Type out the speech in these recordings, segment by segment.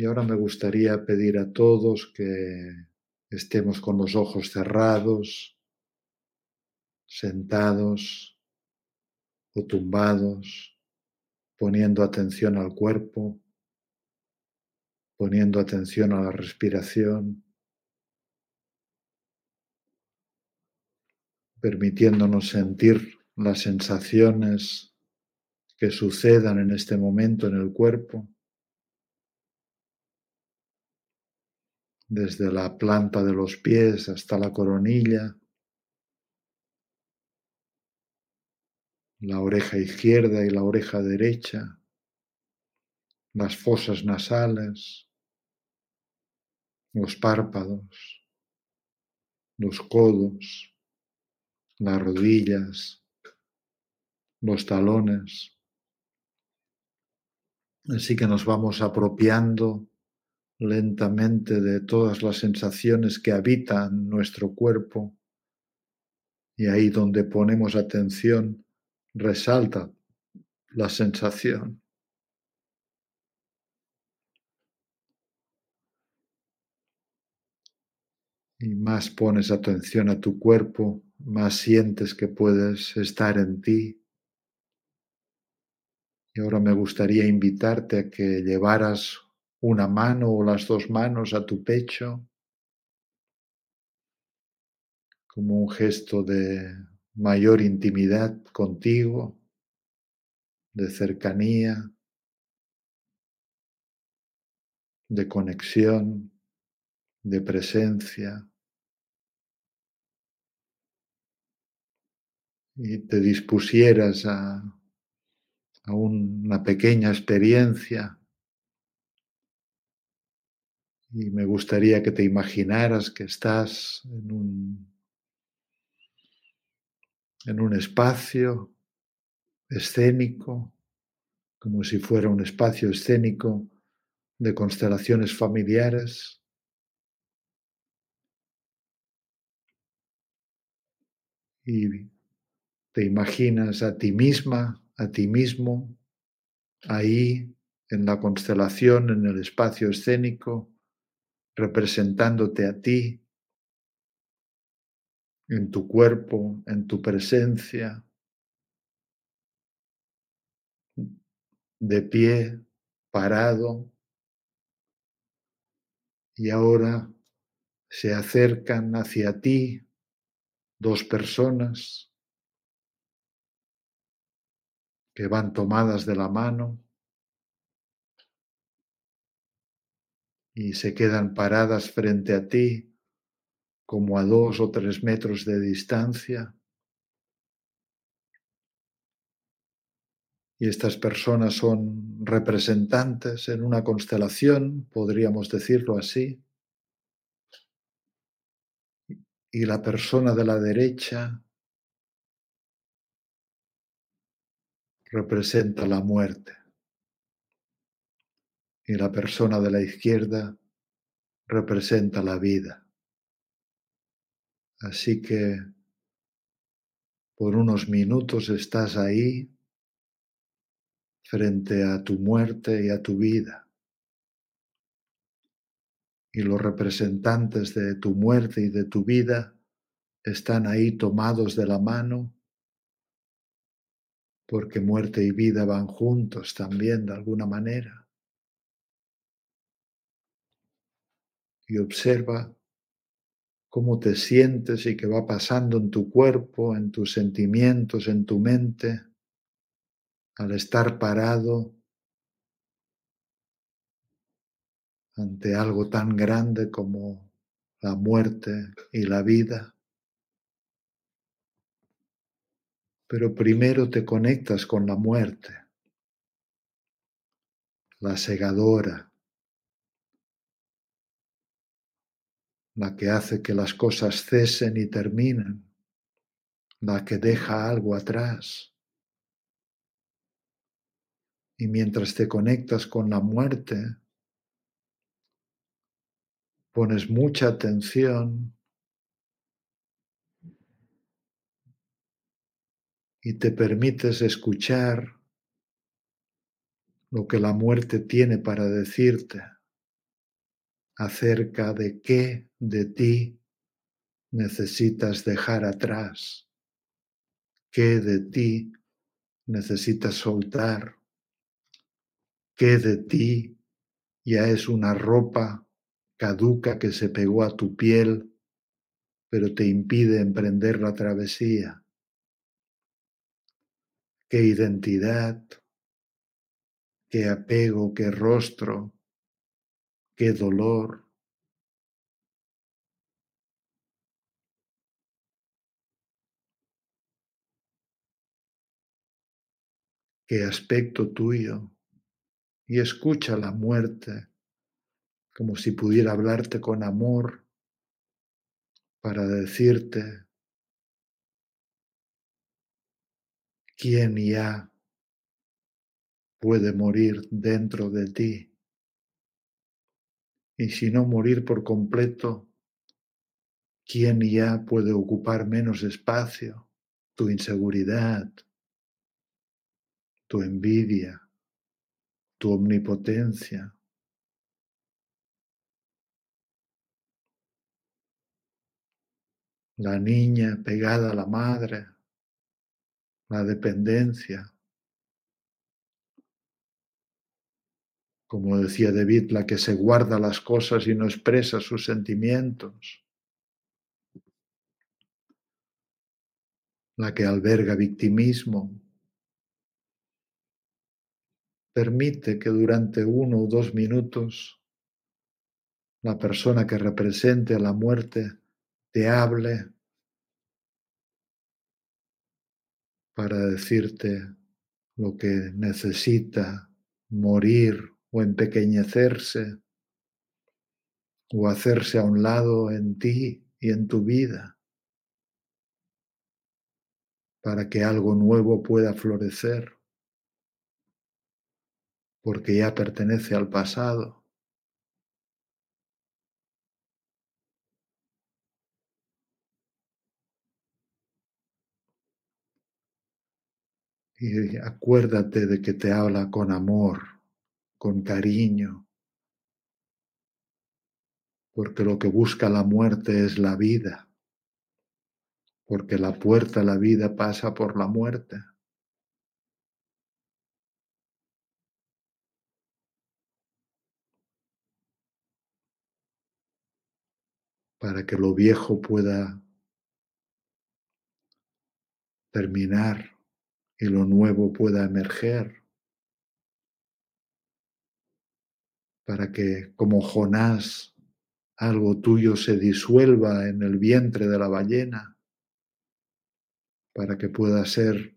Y ahora me gustaría pedir a todos que estemos con los ojos cerrados, sentados o tumbados, poniendo atención al cuerpo, poniendo atención a la respiración, permitiéndonos sentir las sensaciones que sucedan en este momento en el cuerpo. Desde la planta de los pies hasta la coronilla, la oreja izquierda y la oreja derecha, las fosas nasales, los párpados, los codos, las rodillas, los talones. Así que nos vamos apropiando lentamente de todas las sensaciones que habitan nuestro cuerpo y ahí donde ponemos atención resalta la sensación. Y más pones atención a tu cuerpo, más sientes que puedes estar en ti. Y ahora me gustaría invitarte a que llevaras una mano o las dos manos a tu pecho como un gesto de mayor intimidad contigo, de cercanía, de conexión, de presencia. Y te dispusieras a, una pequeña experiencia y me gustaría que te imaginaras que estás en un, en un espacio escénico, como si fuera un espacio escénico de constelaciones familiares. Y te imaginas a ti misma, a ti mismo, ahí en la constelación, en el espacio escénico, representándote a ti, en tu cuerpo, en tu presencia, de pie, parado, y ahora se acercan hacia ti dos personas que van tomadas de la mano y se quedan paradas frente a ti como a dos o tres metros de distancia. Y estas personas son representantes en una constelación, podríamos decirlo así. Y la persona de la derecha representa la muerte y la persona de la izquierda representa la vida. Así que por unos minutos estás ahí frente a tu muerte y a tu vida. Y los representantes de tu muerte y de tu vida están ahí tomados de la mano porque muerte y vida van juntos también de alguna manera. Y observa cómo te sientes y qué va pasando en tu cuerpo, en tus sentimientos, en tu mente, al estar parado ante algo tan grande como la muerte y la vida. Pero primero te conectas con la muerte, la segadora, la que hace que las cosas cesen y terminen, la que deja algo atrás. Y mientras te conectas con la muerte, pones mucha atención y te permites escuchar lo que la muerte tiene para decirte acerca de qué de ti necesitas dejar atrás, qué de ti necesitas soltar, qué de ti ya es una ropa caduca que se pegó a tu piel, pero te impide emprender la travesía. Qué identidad, qué apego, qué rostro, qué dolor. qué aspecto tuyo y escucha la muerte como si pudiera hablarte con amor para decirte quién ya puede morir dentro de ti. Y si no morir por completo, ¿quién ya puede ocupar menos espacio? Tu inseguridad, tu envidia, tu omnipotencia. La niña pegada a la madre, la dependencia. Como decía David, la que se guarda las cosas y no expresa sus sentimientos. La que alberga victimismo. Permite que durante uno o dos minutos la persona que represente a la muerte te hable para decirte lo que necesita morir o empequeñecerse o hacerse a un lado en ti y en tu vida para que algo nuevo pueda florecer, porque ya pertenece al pasado. Y acuérdate de que te habla con amor, con cariño, porque lo que busca la muerte es la vida, porque la puerta a la vida pasa por la muerte. para que lo viejo pueda terminar y lo nuevo pueda emerger, para que como Jonás algo tuyo se disuelva en el vientre de la ballena, para que pueda ser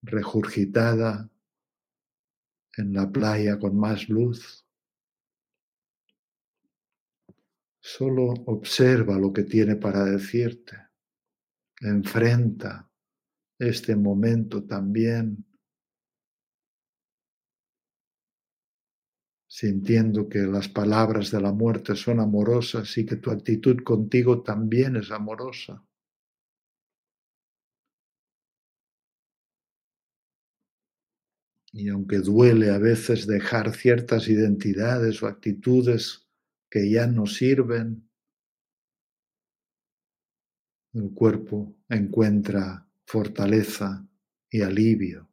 regurgitada en la playa con más luz. Solo observa lo que tiene para decirte. Enfrenta este momento también, sintiendo que las palabras de la muerte son amorosas y que tu actitud contigo también es amorosa. Y aunque duele a veces dejar ciertas identidades o actitudes que ya no sirven, el cuerpo encuentra fortaleza y alivio.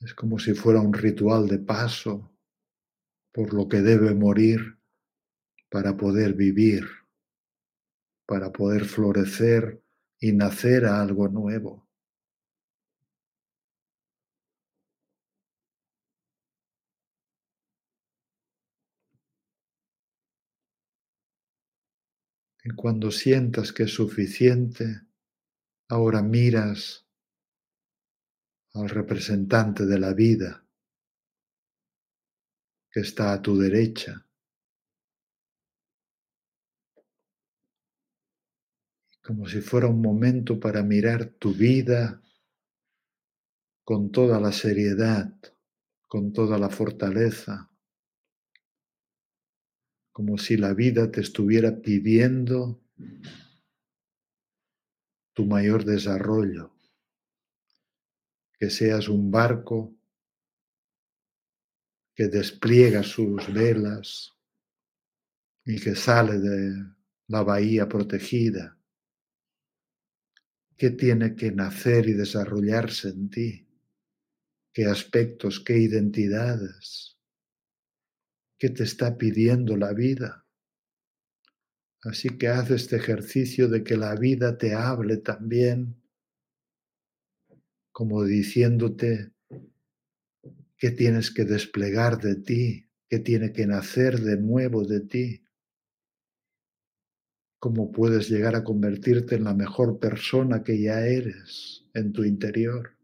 Es como si fuera un ritual de paso por lo que debe morir para poder vivir, para poder florecer y nacer a algo nuevo. Y cuando sientas que es suficiente, ahora miras al representante de la vida que está a tu derecha. Como si fuera un momento para mirar tu vida con toda la seriedad, con toda la fortaleza, como si la vida te estuviera pidiendo tu mayor desarrollo. Que seas un barco que despliega sus velas y que sale de la bahía protegida. ¿Qué tiene que nacer y desarrollarse en ti? ¿Qué aspectos, qué identidades? ¿Qué te está pidiendo la vida? Así que haz este ejercicio de que la vida te hable también, como diciéndote, qué tienes que desplegar de ti, qué tiene que nacer de nuevo de ti, cómo puedes llegar a convertirte en la mejor persona que ya eres en tu interior.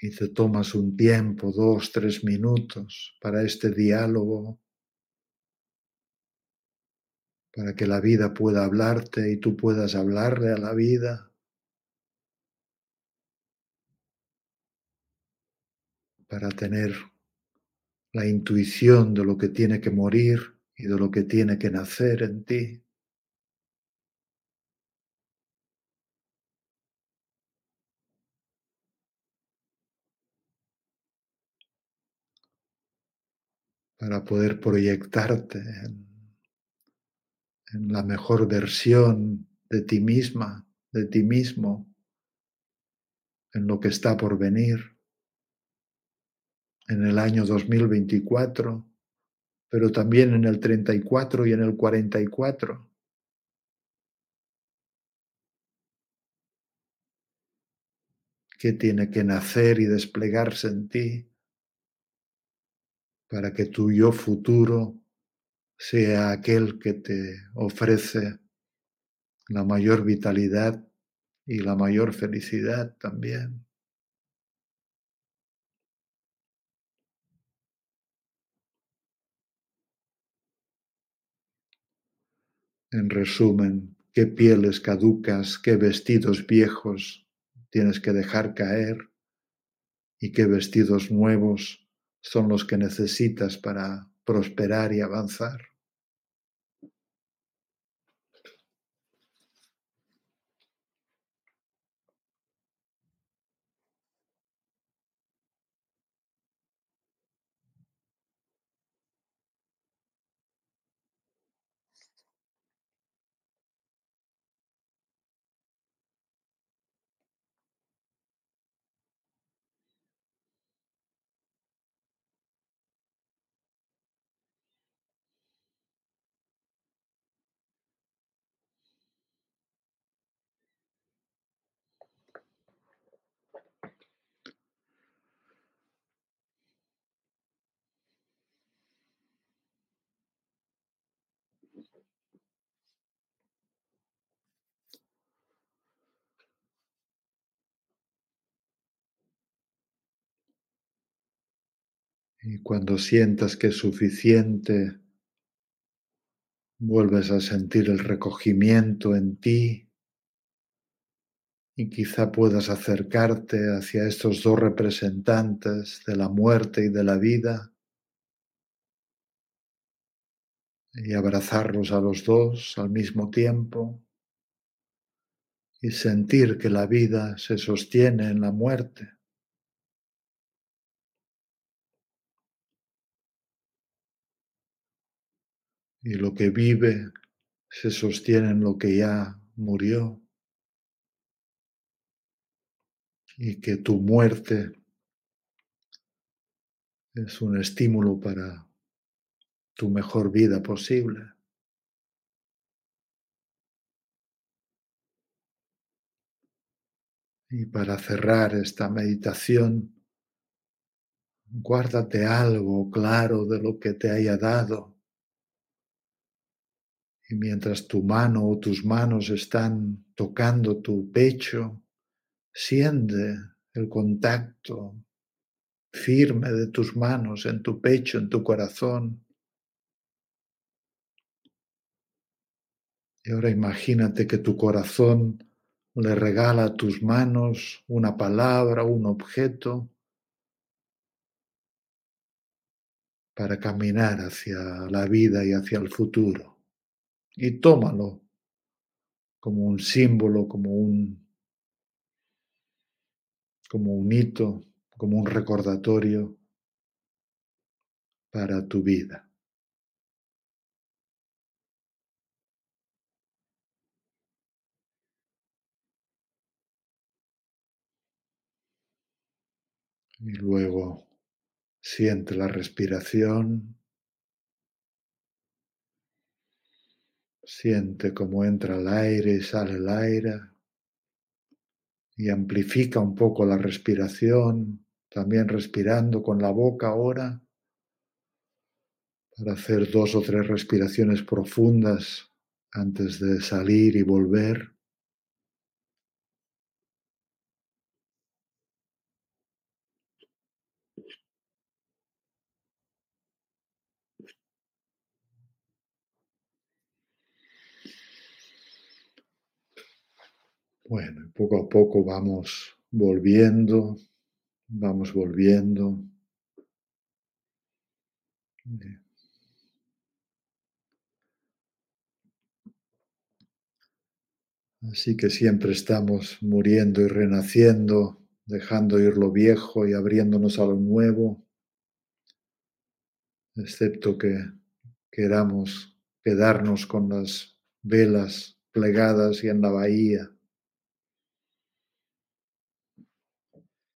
Y te tomas un tiempo, dos, tres minutos para este diálogo, para que la vida pueda hablarte y tú puedas hablarle a la vida. para tener la intuición de lo que tiene que morir y de lo que tiene que nacer en ti. Para poder proyectarte en, la mejor versión de ti misma, de ti mismo, en lo que está por venir, en el año 2024, pero también en el 34 y en el 44. ¿Qué tiene que nacer y desplegarse en ti? Para que tu yo futuro sea aquel que te ofrece la mayor vitalidad y la mayor felicidad también. En resumen, qué pieles caducas, qué vestidos viejos tienes que dejar caer y qué vestidos nuevos son los que necesitas para prosperar y avanzar. Y cuando sientas que es suficiente, vuelves a sentir el recogimiento en ti y quizá puedas acercarte hacia estos dos representantes de la muerte y de la vida y abrazarlos a los dos al mismo tiempo y sentir que la vida se sostiene en la muerte. Y lo que vive se sostiene en lo que ya murió y que tu muerte es un estímulo para tu mejor vida posible. Y para cerrar esta meditación, guárdate algo claro de lo que te haya dado y mientras tu mano o tus manos están tocando tu pecho, siente el contacto firme de tus manos en tu pecho, en tu corazón. Y ahora imagínate que tu corazón le regala a tus manos una palabra, un objeto para caminar hacia la vida y hacia el futuro. Y tómalo como un símbolo, como un, como un hito, como un recordatorio para tu vida. Y luego siente la respiración. Siente cómo entra el aire y sale el aire. Y amplifica un poco la respiración, también respirando con la boca ahora, para hacer dos o tres respiraciones profundas antes de salir y volver. Bueno, poco a poco vamos volviendo, vamos volviendo. Así que siempre estamos muriendo y renaciendo, dejando ir lo viejo y abriéndonos a lo nuevo, excepto que queramos quedarnos con las velas plegadas y en la bahía